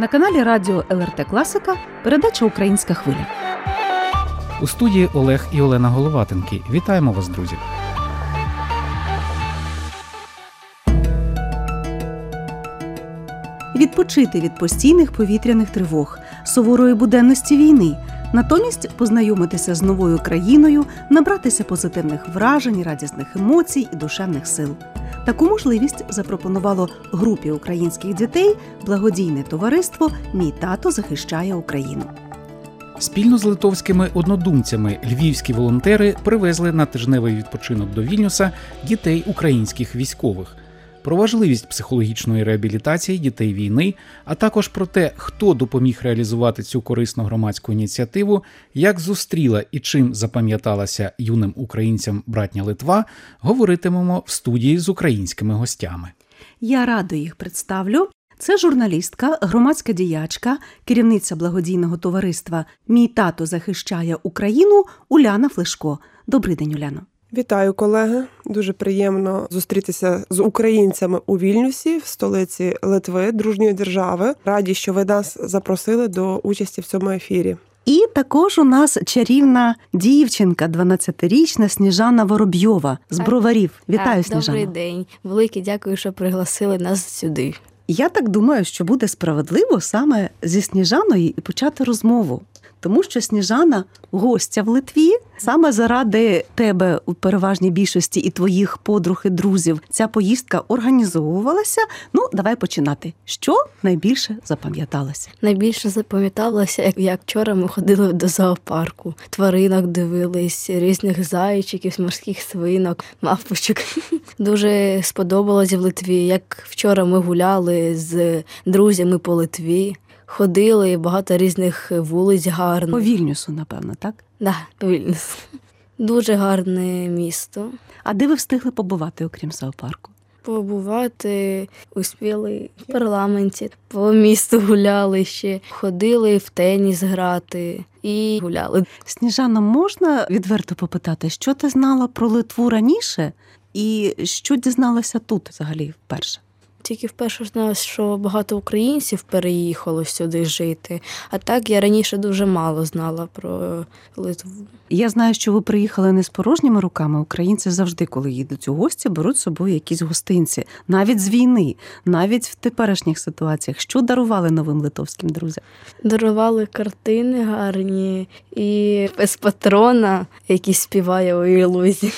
На каналі Радіо ЛРТ Класика передача Українська хвиля. У студії Олег і Олена Головатенки. Вітаємо вас, друзі! Відпочити від постійних повітряних тривог, суворої буденності війни, натомість познайомитися з новою країною, набратися позитивних вражень, радісних емоцій і душевних сил. Таку можливість запропонувало групі українських дітей благодійне товариство Мій тато захищає Україну. Спільно з литовськими однодумцями львівські волонтери привезли на тижневий відпочинок до Вільнюса дітей українських військових. Про важливість психологічної реабілітації дітей війни, а також про те, хто допоміг реалізувати цю корисну громадську ініціативу, як зустріла і чим запам'яталася юним українцям братня Литва, говоритимемо в студії з українськими гостями. Я радо їх представлю. Це журналістка, громадська діячка, керівниця благодійного товариства Мій тато захищає Україну Уляна Флешко. Добрий день, Уляно. Вітаю, колеги. Дуже приємно зустрітися з українцями у Вільнюсі, в столиці Литви, дружньої держави. Раді, що ви нас запросили до участі в цьому ефірі. І також у нас чарівна дівчинка, 12-річна Сніжана Воробйова з броварів. Вітаю, так, Сніжана. Добрий день. Велике дякую, що пригласили нас сюди. Я так думаю, що буде справедливо саме зі Сніжаною і почати розмову. Тому що Сніжана гостя в Литві саме заради тебе у переважній більшості і твоїх подруг і друзів ця поїздка організовувалася. Ну, давай починати. Що найбільше запам'яталося? Найбільше запам'яталося, як, як вчора ми ходили до зоопарку. Тваринок дивились, різних зайчиків, морських свинок, мавпочок. Дуже сподобалось в Литві, як вчора ми гуляли з друзями по Литві. Ходили багато різних вулиць гарних. По Вільнюсу, напевно, так? Да, Вільнюс. Дуже гарне місто. А де ви встигли побувати, окрім зоопарку? Побувати успіли в парламенті, по місту гуляли ще, ходили в теніс грати і гуляли. Сніжано, можна відверто попитати, що ти знала про Литву раніше, і що дізналася тут взагалі вперше? Тільки вперше знала, що багато українців переїхало сюди жити. А так я раніше дуже мало знала про Литву. Я знаю, що ви приїхали не з порожніми руками. Українці завжди, коли їдуть у гості, беруть з собою якісь гостинці, навіть з війни, навіть в теперішніх ситуаціях. Що дарували новим литовським друзям? Дарували картини гарні і без патрона, який співає у Ілузі.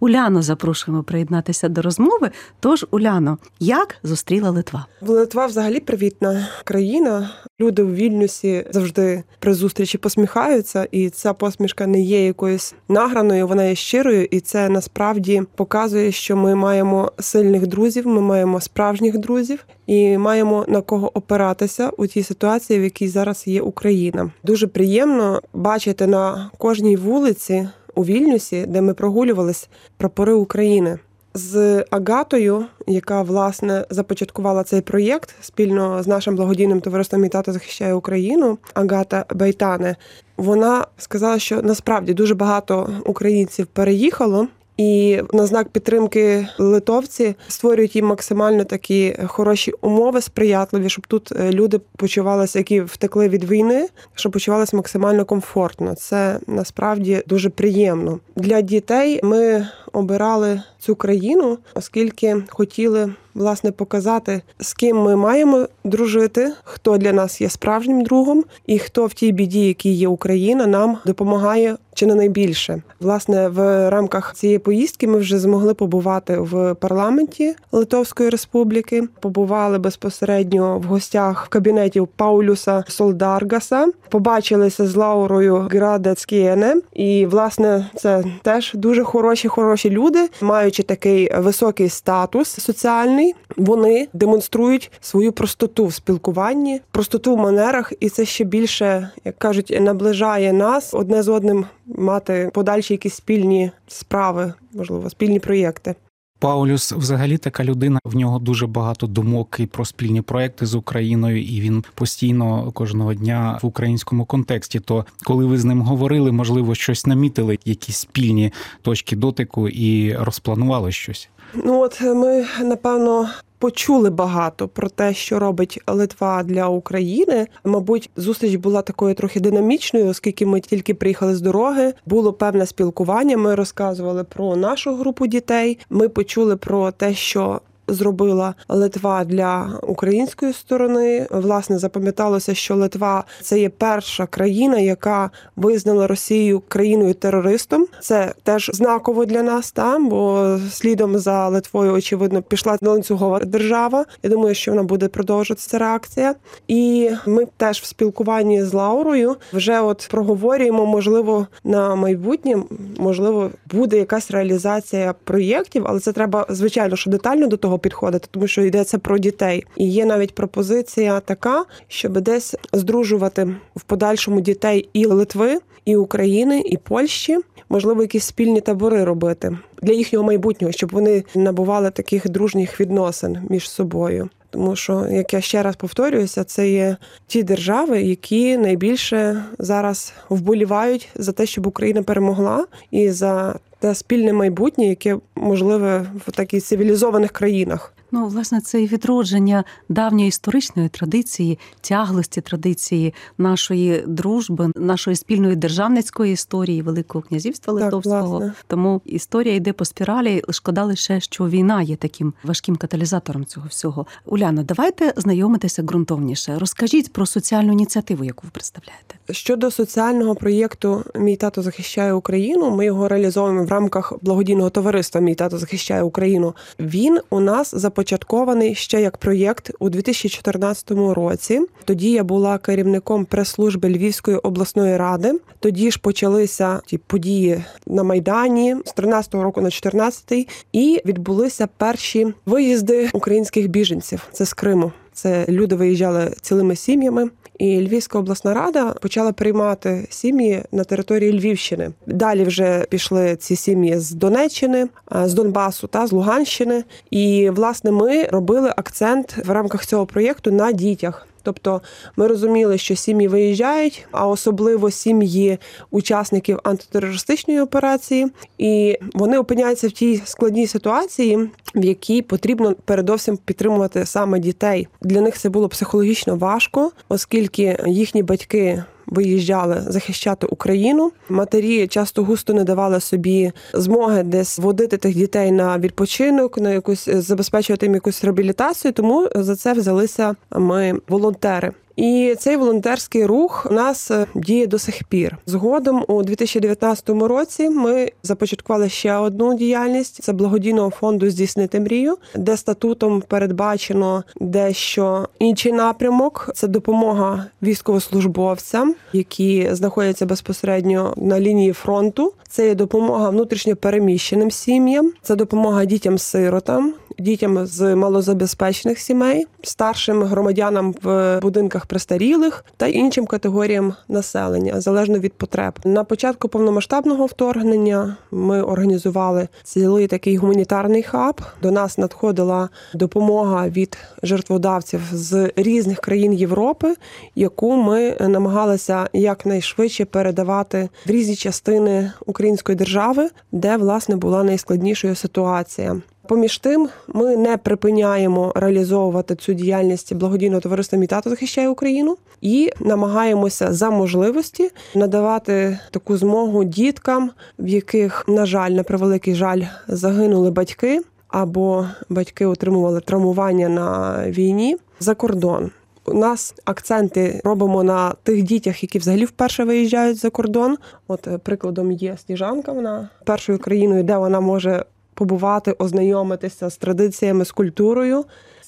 Уляно запрошуємо приєднатися до розмови. Тож, Уляно, як зустріла Литва? Литва взагалі привітна країна. Люди у Вільнюсі завжди при зустрічі посміхаються, і ця посмішка не є якоюсь награною, вона є щирою, і це насправді показує, що ми маємо сильних друзів, ми маємо справжніх друзів і маємо на кого опиратися у тій ситуації, в якій зараз є Україна. Дуже приємно бачити на кожній вулиці у Вільнюсі, де ми прогулювались прапори України. З Агатою, яка власне започаткувала цей проєкт спільно з нашим благодійним товариством «Мій тато захищає Україну, Агата Байтане Вона сказала, що насправді дуже багато українців переїхало. І на знак підтримки литовці створюють їм максимально такі хороші умови, сприятливі, щоб тут люди почувалися, які втекли від війни, щоб почувалися максимально комфортно. Це насправді дуже приємно для дітей. Ми обирали цю країну, оскільки хотіли власне показати, з ким ми маємо дружити, хто для нас є справжнім другом, і хто в тій біді, якій є Україна, нам допомагає чи не найбільше. Власне, в рамках цієї поїздки ми вже змогли побувати в парламенті Литовської Республіки. Побували безпосередньо в гостях в кабінеті Паулюса Солдаргаса. Побачилися з Лаурою Градецькієне. І власне це теж дуже хороші, хороші люди, маючи такий високий статус соціальний. Вони демонструють свою простоту в спілкуванні, простоту в манерах, і це ще більше, як кажуть, наближає нас одне з одним мати подальші якісь спільні справи, можливо, спільні проєкти. Паулюс взагалі така людина. В нього дуже багато думок і про спільні проекти з Україною, і він постійно кожного дня в українському контексті. То коли ви з ним говорили, можливо, щось намітили, якісь спільні точки дотику і розпланували щось. Ну от ми напевно. Почули багато про те, що робить Литва для України. Мабуть, зустріч була такою трохи динамічною, оскільки ми тільки приїхали з дороги. Було певне спілкування. Ми розказували про нашу групу дітей. Ми почули про те, що зробила Литва для української сторони. Власне, запам'яталося, що Литва це є перша країна, яка визнала Росію країною терористом. Це теж знаково для нас, там бо слідом за Литвою, очевидно, пішла ланцюгова держава. Я думаю, що вона буде продовжуватися реакція. І ми теж в спілкуванні з Лаурою вже от проговорюємо, можливо, на майбутнє, можливо, буде якась реалізація проєктів, але це треба звичайно, що детально до того підходити, тому що йдеться про дітей. І є навіть пропозиція така, щоб десь здружувати в подальшому дітей і Литви, і України, і Польщі, можливо, якісь спільні табори робити для їхнього майбутнього, щоб вони набували таких дружніх відносин між собою. Тому що, як я ще раз повторююся, це є ті держави, які найбільше зараз вболівають за те, щоб Україна перемогла, і за те спільне майбутнє, яке можливе в таких цивілізованих країнах. Ну, власне, це і відродження давньої історичної традиції, тяглості традиції нашої дружби, нашої спільної державницької історії Великого князівства Литовського. власне. Тому історія йде по спіралі. Шкода лише, що війна є таким важким каталізатором цього всього. Уляно, давайте знайомитися ґрунтовніше. Розкажіть про соціальну ініціативу, яку ви представляєте. Щодо соціального проєкту Мій тато захищає Україну. Ми його реалізовуємо в рамках благодійного товариства Мій тато захищає Україну. Він у нас започаткований ще як проєкт у 2014 році. Тоді я була керівником прес-служби Львівської обласної ради. Тоді ж почалися ті події на майдані з 13-го року на 14-й, і відбулися перші виїзди українських біженців. Це з Криму. Це люди виїжджали цілими сім'ями. І Львівська обласна рада почала приймати сім'ї на території Львівщини. Далі вже пішли ці сім'ї з Донеччини, з Донбасу та з Луганщини. І власне ми робили акцент в рамках цього проєкту на дітях. Тобто ми розуміли, що сім'ї виїжджають, а особливо сім'ї учасників антитерористичної операції, і вони опиняються в тій складній ситуації, в якій потрібно передовсім підтримувати саме дітей. Для них це було психологічно важко, оскільки їхні батьки. Виїжджали захищати Україну. Матері часто густо не давали собі змоги десь водити тих дітей на відпочинок, на якусь забезпечувати їм якусь реабілітацію. Тому за це взялися ми волонтери. І цей волонтерський рух у нас е, діє до сих пір. Згодом у 2019 році ми започаткували ще одну діяльність це благодійного фонду здійснити мрію, де статутом передбачено дещо інший напрямок. Це допомога військовослужбовцям, які знаходяться безпосередньо на лінії фронту. Це є допомога внутрішньо переміщеним сім'ям, це допомога дітям-сиротам, дітям з малозабезпечених сімей, старшим громадянам в будинках престарілих та іншим категоріям населення залежно від потреб. На початку повномасштабного вторгнення ми організували цілий такий гуманітарний хаб. До нас надходила допомога від жертводавців з різних країн Європи, яку ми намагалися якнайшвидше передавати в різні частини української держави, де власне була найскладнішою ситуація. Поміж тим, ми не припиняємо реалізовувати цю діяльність благодійного товариства «Мій тато захищає Україну і намагаємося за можливості надавати таку змогу діткам, в яких, на жаль, на превеликий жаль, загинули батьки або батьки отримували травмування на війні за кордон. У нас акценти робимо на тих дітях, які взагалі вперше виїжджають за кордон. От е, прикладом є Сніжанка. Вона першою країною, де вона може побувати, ознайомитися з традиціями, з культурою.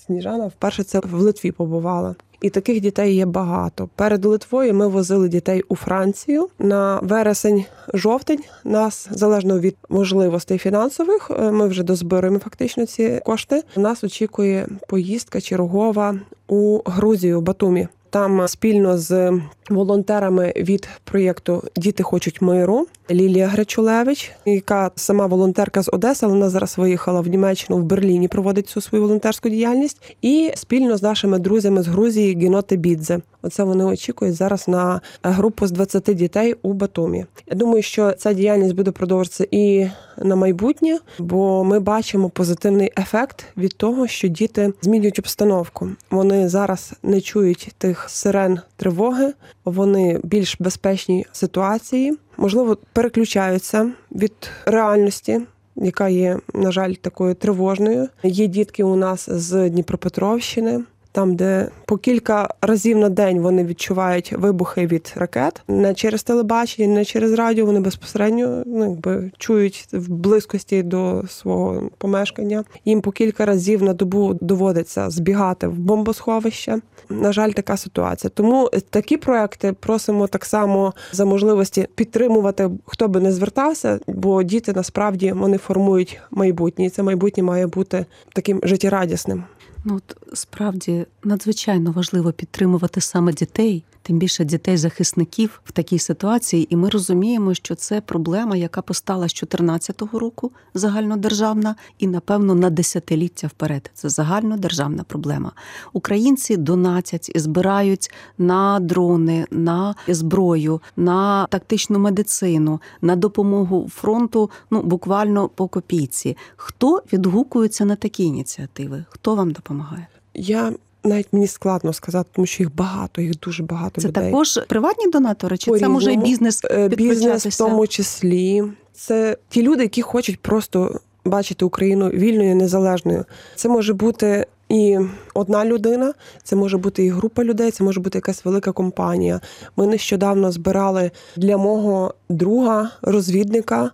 Сніжана вперше це в Литві побувала. І таких дітей є багато. Перед Литвою ми возили дітей у Францію на вересень-жовтень. Нас залежно від можливостей фінансових. е, Ми вже дозбируємо фактично ці кошти. Нас очікує поїздка чергова у Грузію, Батумі. Там спільно з волонтерами від проєкту Діти хочуть миру Лілія Гречулевич, яка сама волонтерка з Одеси, вона зараз виїхала в Німеччину в Берліні, проводить цю свою волонтерську діяльність, і спільно з нашими друзями з Грузії Гіноти Бідзе. Оце вони очікують зараз на групу з 20 дітей у Батумі. Я думаю, що ця діяльність буде продовжуватися і на майбутнє, бо ми бачимо позитивний ефект від того, що діти змінюють обстановку. Вони зараз не чують тих сирен тривоги, вони більш безпечній ситуації, можливо, переключаються від реальності. Яка є, на жаль, такою тривожною. Є дітки у нас з Дніпропетровщини, там, де по кілька разів на день вони відчувають вибухи від ракет, не через телебачення, не через радіо. Вони безпосередньо ну, якби чують в близькості до свого помешкання. Їм по кілька разів на добу доводиться збігати в бомбосховище. На жаль, така ситуація. Тому такі проекти просимо так само за можливості підтримувати, хто би не звертався, бо діти насправді вони формують майбутнє, і це майбутнє має бути таким життєрадісним. Ну от справді надзвичайно важливо підтримувати саме дітей, тим більше дітей-захисників в такій ситуації. І ми розуміємо, що це проблема, яка постала з 2014 року, загальнодержавна, і напевно на десятиліття вперед. Це загальнодержавна проблема. Українці донатять і збирають на дрони, на зброю, на тактичну медицину, на допомогу фронту. Ну буквально по копійці. Хто відгукується на такі ініціативи? Хто вам допомагає? Я навіть мені складно сказати, тому що їх багато, їх дуже багато Це людей. також приватні донатори, чи це може і бізнес Е, бізнес в тому числі. Це ті люди, які хочуть просто бачити Україну вільною, незалежною. Це може бути і одна людина, це може бути і група людей, це може бути якась велика компанія. Ми нещодавно збирали для мого друга, розвідника,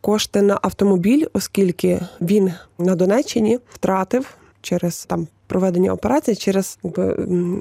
кошти на автомобіль, оскільки він на Донеччині втратив через там проведення операції, через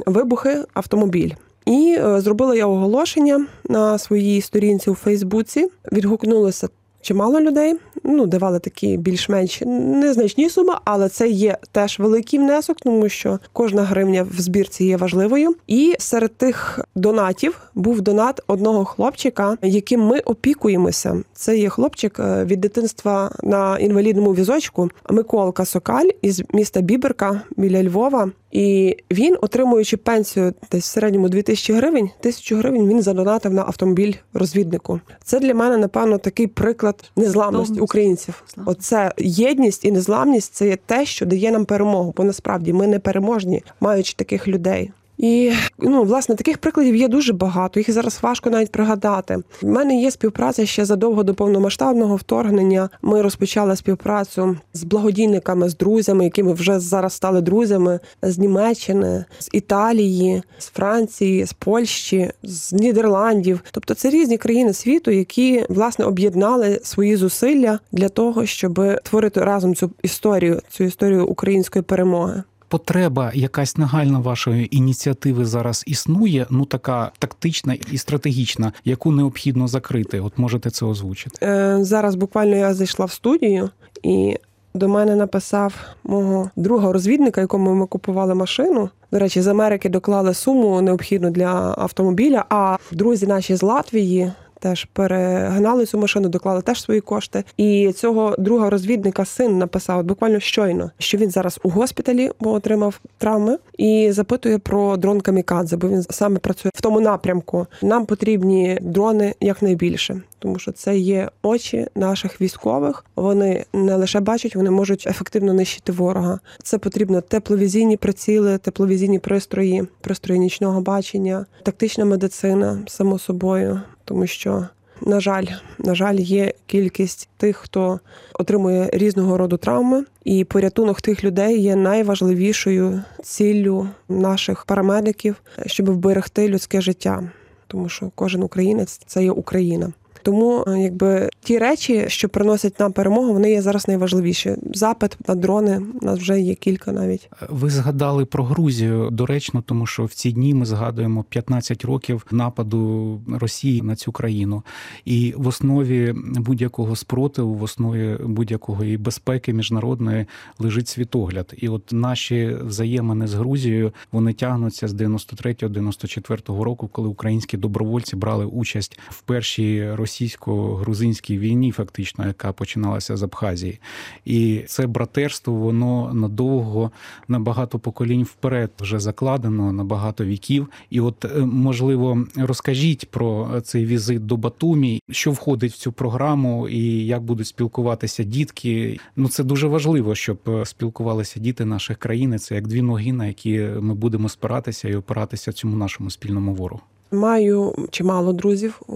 вибухи автомобіль. І е, зробила я оголошення на своїй сторінці у Фейсбуці. Відгукнулося чимало людей. Ну, давали такі більш-менш незначні суми, але це є теж великий внесок, тому що кожна гривня в збірці є важливою. І серед тих донатів був донат одного хлопчика, яким ми опікуємося. Це є хлопчик е, від дитинства на інвалідному візочку Миколка Сокаль із міста Біберка біля Львова. І він, отримуючи пенсію десь в середньому 2000 гривень, тисячу гривень він задонатив на автомобіль розвіднику. Це для мене, напевно, такий приклад незламності незламність українців. Оце єдність і незламність це є те, що дає нам перемогу. Бо насправді ми не переможні, маючи таких людей. І ну, власне, таких прикладів є дуже багато. Їх зараз важко навіть пригадати. У мене є співпраця ще задовго до повномасштабного вторгнення. Ми розпочали співпрацю з благодійниками, з друзями, якими вже зараз стали друзями з Німеччини, з Італії, з Франції, з Польщі, з Нідерландів. Тобто це різні країни світу, які власне об'єднали свої зусилля для того, щоб творити разом цю історію, цю історію української перемоги. Потреба якась нагальна вашої ініціативи зараз існує, ну така тактична і стратегічна, яку необхідно закрити. От можете це озвучити. Е, Зараз буквально я зайшла в студію, і до мене написав мого друга розвідника, якому ми купували машину. До речі, з Америки доклали суму необхідну для автомобіля. А друзі наші з Латвії. Теж перегнали цю машину, доклали теж свої кошти. І цього друга розвідника син написав буквально щойно, що він зараз у госпіталі, бо отримав травми, і запитує про дрон камікадзе, бо він саме працює в тому напрямку. Нам потрібні дрони якнайбільше, тому що це є очі наших військових. Вони не лише бачать, вони можуть ефективно нищити ворога. Це потрібно тепловізійні приціли, тепловізійні пристрої, пристрої нічного бачення, тактична медицина, само собою, тому що. На жаль, на жаль, є кількість тих, хто отримує різного роду травми, і порятунок тих людей є найважливішою ціллю наших парамедиків, щоб вберегти людське життя, тому що кожен українець це є Україна. Тому, е, якби ті речі, що приносять нам перемогу, вони є зараз найважливіші. Запит на дрони у нас вже є кілька навіть. Ви згадали про Грузію доречно, тому що в ці дні ми згадуємо 15 років нападу Росії на цю країну, і в основі будь-якого спротиву, в основі будь-якого і безпеки міжнародної лежить світогляд. І от наші взаємини з Грузією вони тягнуться з 93-94 року, коли українські добровольці брали участь в першій російсько-грузинській війні, фактично, яка починалася з Абхазії. І це братерство, воно надовго на багато поколінь вперед вже закладено на багато віків. І от е, можливо розкажіть про цей візит до Батумі, що входить в цю програму, і як будуть спілкуватися дітки. Ну це дуже важливо, щоб е, спілкувалися діти наших країн. Це як дві ноги, на які ми будемо спиратися і опиратися цьому нашому спільному ворогу. Маю чимало друзів у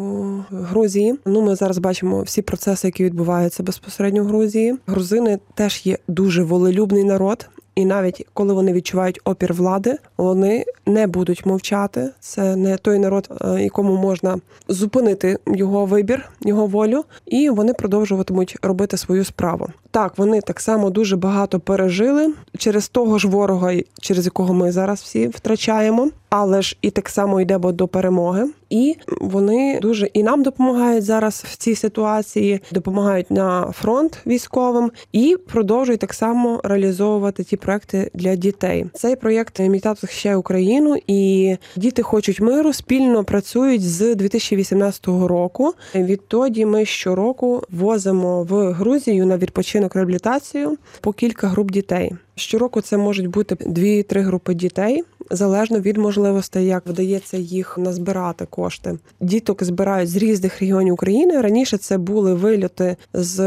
Грузії. Ну, ми зараз бачимо всі процеси, які відбуваються безпосередньо в Грузії. Грузини теж є дуже волелюбний народ. І навіть коли вони відчувають опір влади, вони не будуть мовчати. Це не той народ, е, якому можна зупинити його вибір, його волю, і вони продовжуватимуть робити свою справу. Так, вони так само дуже багато пережили через того ж ворога, через якого ми зараз всі втрачаємо, але ж і так само йдемо до перемоги. І вони дуже і нам допомагають зараз в цій ситуації, допомагають на фронт військовим і продовжують так само реалізовувати ті проекти для дітей. Цей проєкт «Мій тато захищає Україну, і діти хочуть миру спільно працюють з 2018 року. Відтоді ми щороку возимо в Грузію на відпочинок реабілітацію по кілька груп дітей. Щороку це можуть бути дві-три групи дітей. Залежно від можливостей, як вдається їх назбирати кошти. Діток збирають з різних регіонів України. Раніше це були вильоти з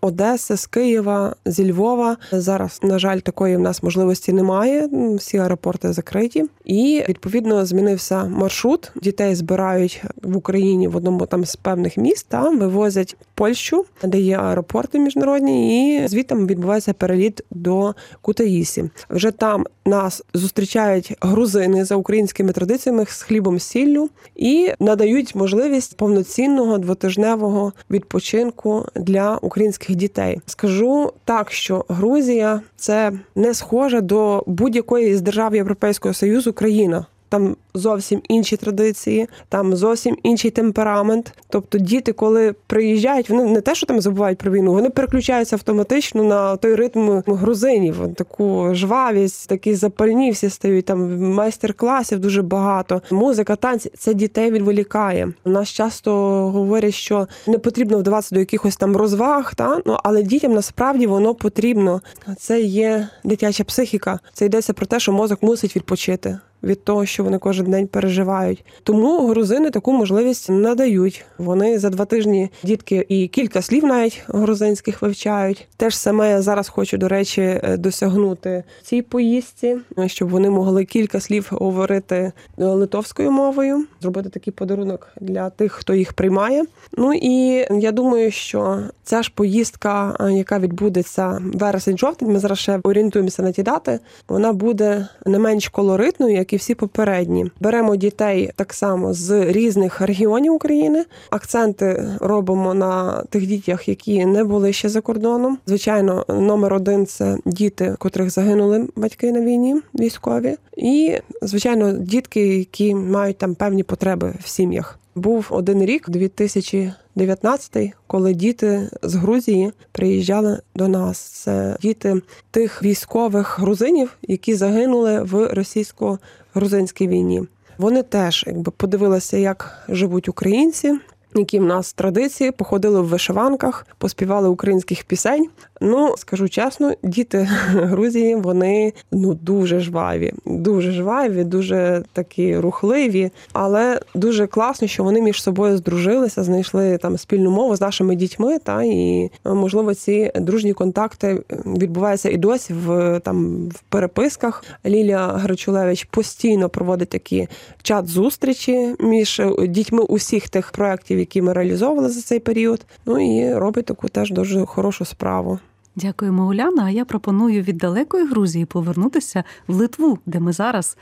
Одеси, з Києва, зі Львова. Зараз, на жаль, такої в нас можливості немає. Всі аеропорти закриті, і відповідно змінився маршрут. Дітей збирають в Україні в одному там з певних міст, та вивозять Польщу, де є аеропорти міжнародні, і звідти відбувається переліт до Кутаїсі. Вже там нас зустрічають грузини за українськими традиціями з хлібом сіллю і надають можливість повноцінного двотижневого відпочинку для українських дітей. Скажу так, що Грузія це не схоже до будь-якої з держав Європейського союзу країна. Там зовсім інші традиції, там зовсім інший темперамент. Тобто діти, коли приїжджають, вони не те, що там забувають про війну, вони переключаються автоматично на той ритм грузинів, таку жвавість, такі запальні всі стають. Там майстер-класів дуже багато. Музика, танці це дітей відволікає. У нас часто говорять, що не потрібно вдаватися до якихось там розваг, та ну але дітям насправді воно потрібно. Це є дитяча психіка. Це йдеться про те, що мозок мусить відпочити від того, що вони кожен день переживають. Тому грузини таку можливість надають. Вони за два тижні дітки і кілька слів навіть грузинських вивчають. Теж саме я зараз хочу, до речі, досягнути цій поїздці, щоб вони могли кілька слів говорити литовською мовою, зробити такий подарунок для тих, хто їх приймає. Ну і я думаю, що ця ж поїздка, яка відбудеться вересень-жовтень, ми зараз ще орієнтуємося на ті дати. Вона буде не менш колоритною, як і всі попередні. Беремо дітей так само з різних регіонів України. Акценти робимо на тих дітях, які не були ще за кордоном. Звичайно, номер один це діти, котрих загинули батьки на війні, військові, і звичайно, дітки, які мають там певні потреби в сім'ях. Був один рік, 2019, коли діти з Грузії приїжджали до нас. Це діти тих військових грузинів, які загинули в російсько-грузинській війні. Вони теж якби подивилися, як живуть українці. Які в нас традиції походили в вишиванках, поспівали українських пісень. Ну скажу чесно, діти Грузії вони ну дуже жваві, дуже жваві, дуже такі рухливі, але дуже класно, що вони між собою здружилися, знайшли там спільну мову з нашими дітьми. Та і можливо ці дружні контакти відбуваються і досі в там в переписках. Лілія Грачулевич постійно проводить такі чат-зустрічі між дітьми усіх тих проєктів, які ми реалізовували за цей період. Ну і робить таку теж дуже хорошу справу. Дякуємо, Уляна. А я пропоную від далекої Грузії повернутися в Литву, де ми зараз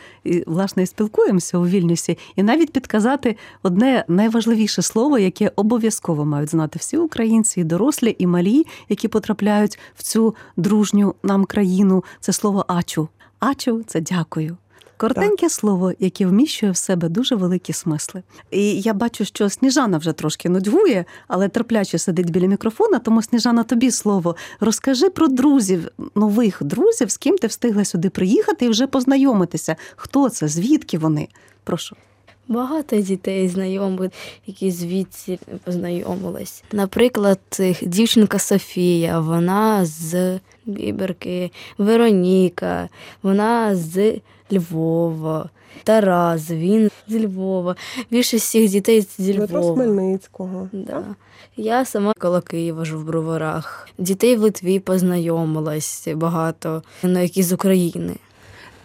власне спілкуємося у Вільнюсі, і навіть підказати одне найважливіше слово, яке обов'язково мають знати всі українці, і дорослі, і малі, які потрапляють в цю дружню нам країну. Це слово ачу. Ачу це дякую. Коротеньке слово, яке вміщує в себе дуже великі смисли. І я бачу, що Сніжана вже трошки нудьгує, але терпляче сидить біля мікрофона. Тому Сніжана, тобі слово. Розкажи про друзів, нових друзів, з ким ти встигла сюди приїхати і вже познайомитися. Хто це? Звідки вони? Прошу. Багато дітей знайомих, які звідси познайомились. Наприклад, дівчинка Софія, вона з Біберки, Вероніка, вона з Львова, Тарас, він з Львова. Більше всіх дітей з Дмитро Львова. Хмельницького. Да. Я сама коло Києва живу в броварах. Дітей в Литві познайомилась багато, ну, які з України.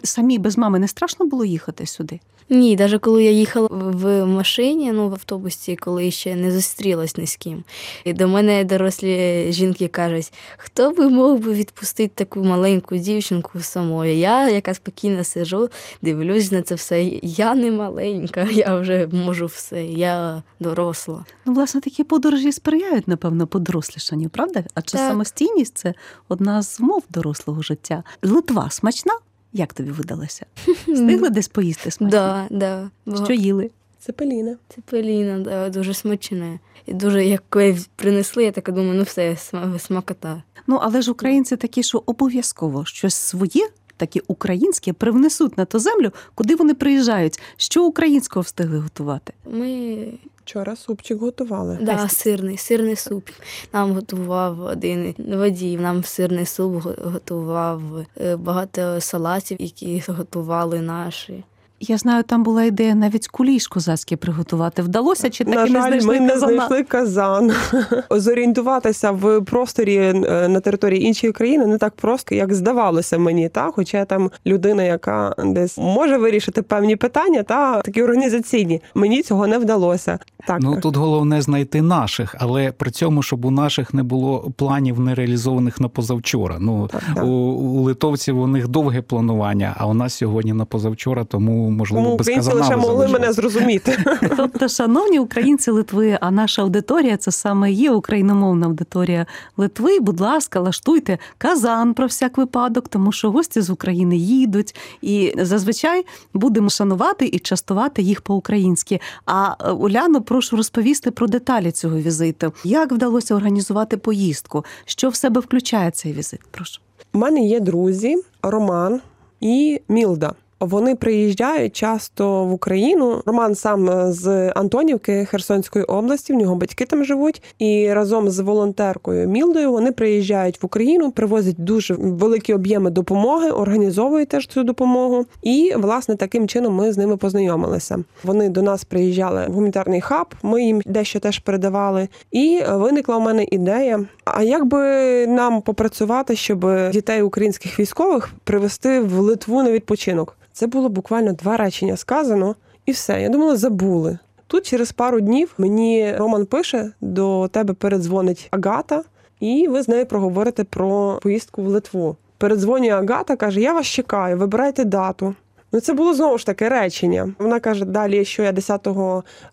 Самі без мами не страшно було їхати сюди? Ні, навіть коли я їхала в машині, ну в автобусі, коли ще не зустрілась ні з ким. І до мене дорослі жінки кажуть, хто би мог би відпустити таку маленьку дівчинку самою? Я, яка спокійно сижу, дивлюсь на це все. Я не маленька, я вже можу все, я доросла. Ну, власне, такі подорожі сприяють, напевно, подорослішанню, правда? Адже Так. самостійність це одна з мов дорослого життя. Литва смачна? Як тобі видалося? Встигли десь поїсти смачно? Да, да. Що їли? Цепеліна. Цепеліна, да, дуже смачне. І дуже як коли принесли, я так думаю, ну все, смакота. Ну, але ж українці такі, що обов'язково щось своє, таке українське, привнесуть на ту землю, куди вони приїжджають. Що українського встигли готувати? Ми Вчора супчик готували. Да, сирний, сирний суп. Нам готував один водій, нам сирний суп готував е, багато салатів, які готували наші. Я знаю, там була ідея навіть куліш козацький приготувати. Вдалося чи так На і не жаль, знайшли ми не казана? знайшли казан. Зорієнтуватися в просторі е, на території іншої країни не так просто, як здавалося мені. Та? Хоча я там людина, яка десь може вирішити певні питання, та такі організаційні. Мені цього не вдалося. Так, Ну тут головне знайти наших, але при цьому, щоб у наших не було планів нереалізованих на позавчора. Ну Так, так. у, у литовців у них довге планування, а у нас сьогодні на позавчора, тому можливо тому українці казана лише могли мене зрозуміти. Тобто, шановні українці Литви, а наша аудиторія це саме є україномовна аудиторія Литви. Будь ласка, лаштуйте казан про всяк випадок, тому що гості з України їдуть, і зазвичай будемо шанувати і частувати їх по-українськи. А е, Уляно, прошу розповісти про деталі цього візиту. Як вдалося організувати поїздку? Що в себе включає цей візит? Прошу. У мене є друзі Роман і Мілда. Вони приїжджають часто в Україну. Роман сам е, з Антонівки Херсонської області. В нього батьки там живуть. І разом з волонтеркою Мілдою вони приїжджають в Україну, привозять дуже великі об'єми допомоги, організовують теж цю допомогу. І власне таким чином ми з ними познайомилися. Вони до нас приїжджали в гуманітарний хаб. Ми їм дещо теж передавали. І виникла у мене ідея: а як би нам попрацювати, щоб дітей українських військових привезти в Литву на відпочинок? Це було буквально два речення сказано, і все. Я думала, забули. Тут через пару днів мені Роман пише: до тебе передзвонить Агата, і ви з нею проговорите про поїздку в Литву. Передзвонює Агата, каже: Я вас чекаю, вибирайте дату. Ну, це було знову ж таки речення. Вона каже: далі, що я 10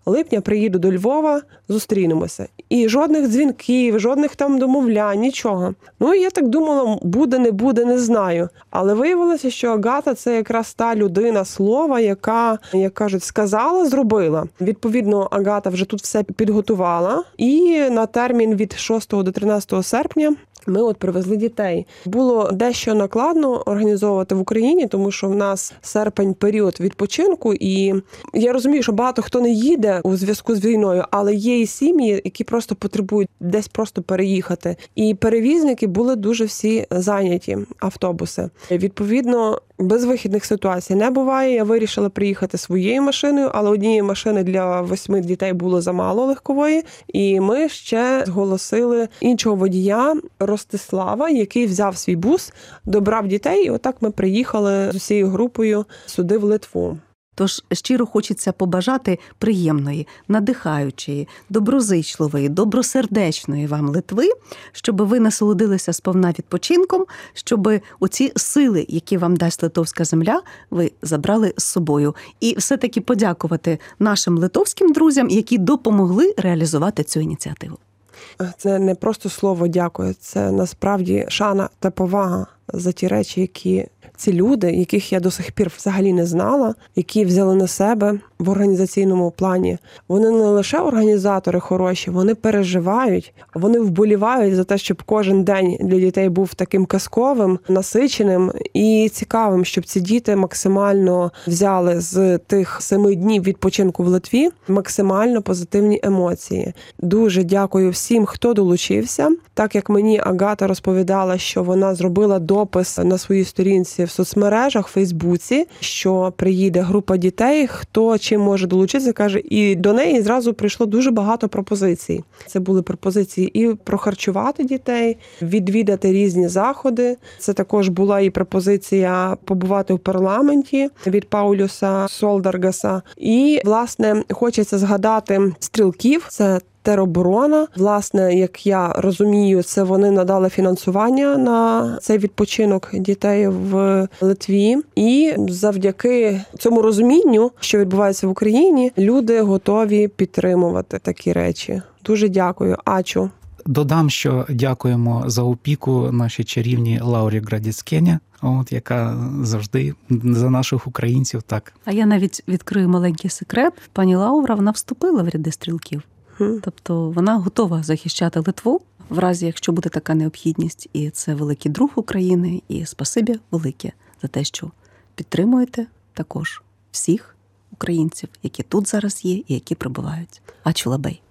липня приїду до Львова, зустрінемося. І жодних дзвінків, жодних там домовлянь, нічого. Ну я так думала, буде, не буде, не знаю. Але виявилося, що Агата це якраз та людина слова, яка, як кажуть, сказала, зробила. Відповідно, Агата вже тут все підготувала. І на термін від 6 до 13 серпня ми от привезли дітей. Було дещо накладно організовувати в Україні, тому що в нас серпень період відпочинку, і я розумію, що багато хто не їде у зв'язку з війною, але є і сім'ї, які просто потребують десь просто переїхати. І перевізники були дуже всі зайняті автобуси. Відповідно, безвихідних ситуацій не буває. Я вирішила приїхати своєю машиною, але однієї машини для восьми дітей було замало легкової. І ми ще зголосили іншого водія Ростислава, який взяв свій бус, добрав дітей. І отак ми приїхали з усією групою сюди в Литву. Тож щиро хочеться побажати приємної, надихаючої, доброзичливої, добросердечної вам Литви, щоб ви насолодилися сповна відпочинком, щоб оці сили, які вам дасть литовська земля, ви забрали з собою. І все-таки подякувати нашим литовським друзям, які допомогли реалізувати цю ініціативу. Це не просто слово дякую, це насправді шана та повага за ті речі, які ці люди, яких я до сих пір взагалі не знала, які взяли на себе в організаційному плані. Вони не лише організатори хороші, вони переживають, вони вболівають за те, щоб кожен день для дітей був таким казковим, насиченим і цікавим, щоб ці діти максимально взяли з тих семи днів відпочинку в Литві максимально позитивні емоції. Дуже дякую всім, хто долучився. Так як мені Агата розповідала, що вона зробила допис на своїй сторінці в соцмережах в Фейсбуці, що приїде група дітей, хто чим може долучитися, каже, і до неї зразу прийшло дуже багато пропозицій. Це були пропозиції і прохарчувати дітей, відвідати різні заходи. Це також була і пропозиція побувати в парламенті від Паулюса Солдаргаса. І власне хочеться згадати стрілків. Це Тероборона, власне, як я розумію, це вони надали фінансування на цей відпочинок дітей в Литві, і завдяки цьому розумінню, що відбувається в Україні, люди готові підтримувати такі речі. Дуже дякую, Ачу. Додам, що дякуємо за опіку нашій чарівній Лаурі Градіцкеня, от яка завжди за наших українців так. А я навіть відкрию маленький секрет. Пані Лаура вона вступила в ряди стрілків. Тобто вона готова захищати Литву в разі, якщо буде така необхідність, і це великий друг України. І спасибі велике за те, що підтримуєте також всіх українців, які тут зараз є і які прибувають. А Чулабей.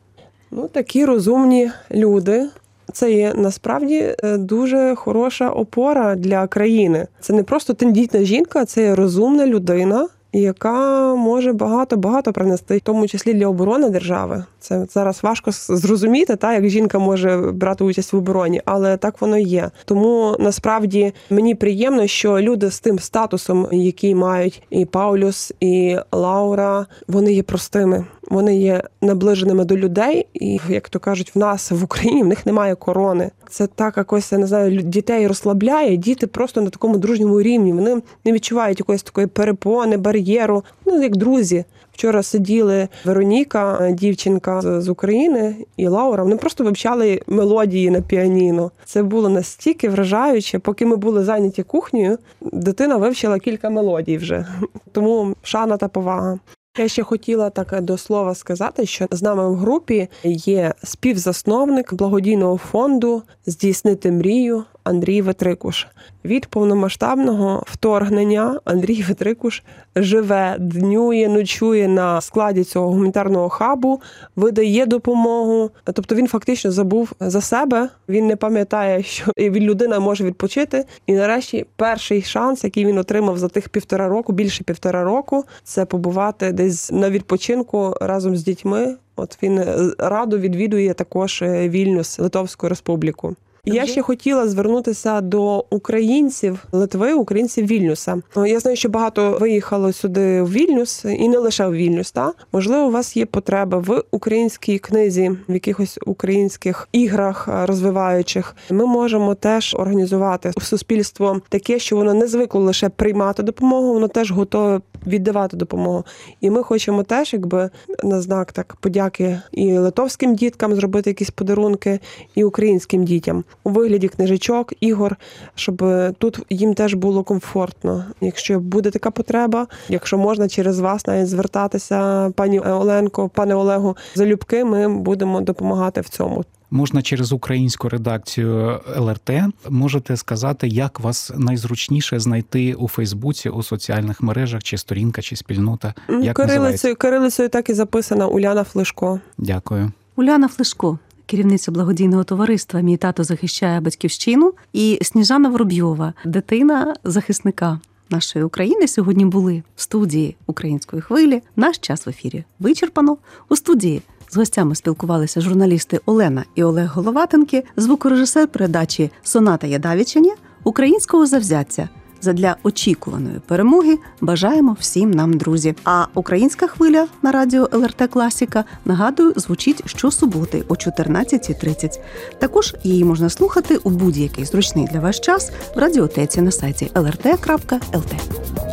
Ну, такі розумні люди. Це є насправді е, дуже хороша опора для країни. Це не просто тендітна жінка, це є розумна людина, яка може багато багато принести, в тому числі для оборони держави. Це зараз важко зрозуміти, та як жінка може брати участь в обороні, але так воно є. Тому насправді мені приємно, що люди з тим статусом, який мають і Паулюс, і Лаура, вони є простими. Вони є наближеними до людей, і як то кажуть, в нас в Україні в них немає корони. Це так якось я не знаю, дітей розслабляє. Діти просто на такому дружньому рівні. Вони не відчувають якоїсь такої перепони, бар'єру. Ну як друзі. Вчора сиділи Вероніка, дівчинка з України, і Лаура. Вони просто вивчали мелодії на піаніно. Це було настільки вражаюче. Поки ми були зайняті кухнею, дитина вивчила кілька мелодій вже. Тому шана та повага. Я ще хотіла так до слова сказати, що з нами в групі є співзасновник благодійного фонду Здійснити мрію Андрій Ветрикуш. Від повномасштабного вторгнення Андрій Ветрикуш живе, днює, ночує на складі цього гуманітарного хабу, видає допомогу. Тобто він фактично забув за себе. Він не пам'ятає, що він людина може відпочити. І нарешті перший шанс, який він отримав за тих півтора року, більше півтора року, це побувати десь на відпочинку разом з дітьми. От він радо відвідує також Вільнюс, Литовську Республіку. Я ще хотіла звернутися до українців Литви, українців Вільнюса. Я знаю, що багато виїхало сюди в Вільнюс, і не лише в Вільнюс. Та можливо, у вас є потреба в українській книзі, в якихось українських іграх розвиваючих. Ми можемо теж організувати суспільство таке, що воно не звикло лише приймати допомогу, воно теж готове віддавати допомогу. І ми хочемо теж, якби на знак так подяки і литовським діткам зробити якісь подарунки, і українським дітям у вигляді книжечок, ігор, щоб тут їм теж було комфортно. Якщо буде така потреба, якщо можна через вас навіть звертатися, пані Оленко, пане Олегу, залюбки, ми будемо допомагати в цьому. Можна через українську редакцію ЛРТ можете сказати, як вас найзручніше знайти у Фейсбуці, у соціальних мережах, чи сторінка, чи спільнота. Як Кирилицею, Кирилицею так і записана Уляна Флешко. Дякую. Уляна Флешко, керівниця благодійного товариства Мій тато захищає батьківщину і Сніжана Воробйова, дитина захисника. Нашої України сьогодні були в студії української хвилі. Наш час в ефірі вичерпано у студії. З гостями спілкувалися журналісти Олена і Олег Головатенки, звукорежисер передачі Соната Ядавічення, українського завзяття Задля очікуваної перемоги бажаємо всім нам, друзі. А українська хвиля на радіо ЛРТ Класіка нагадую, звучить щосуботи о 14.30. Також її можна слухати у будь-який зручний для вас час в радіотеці на сайті lrt.lt.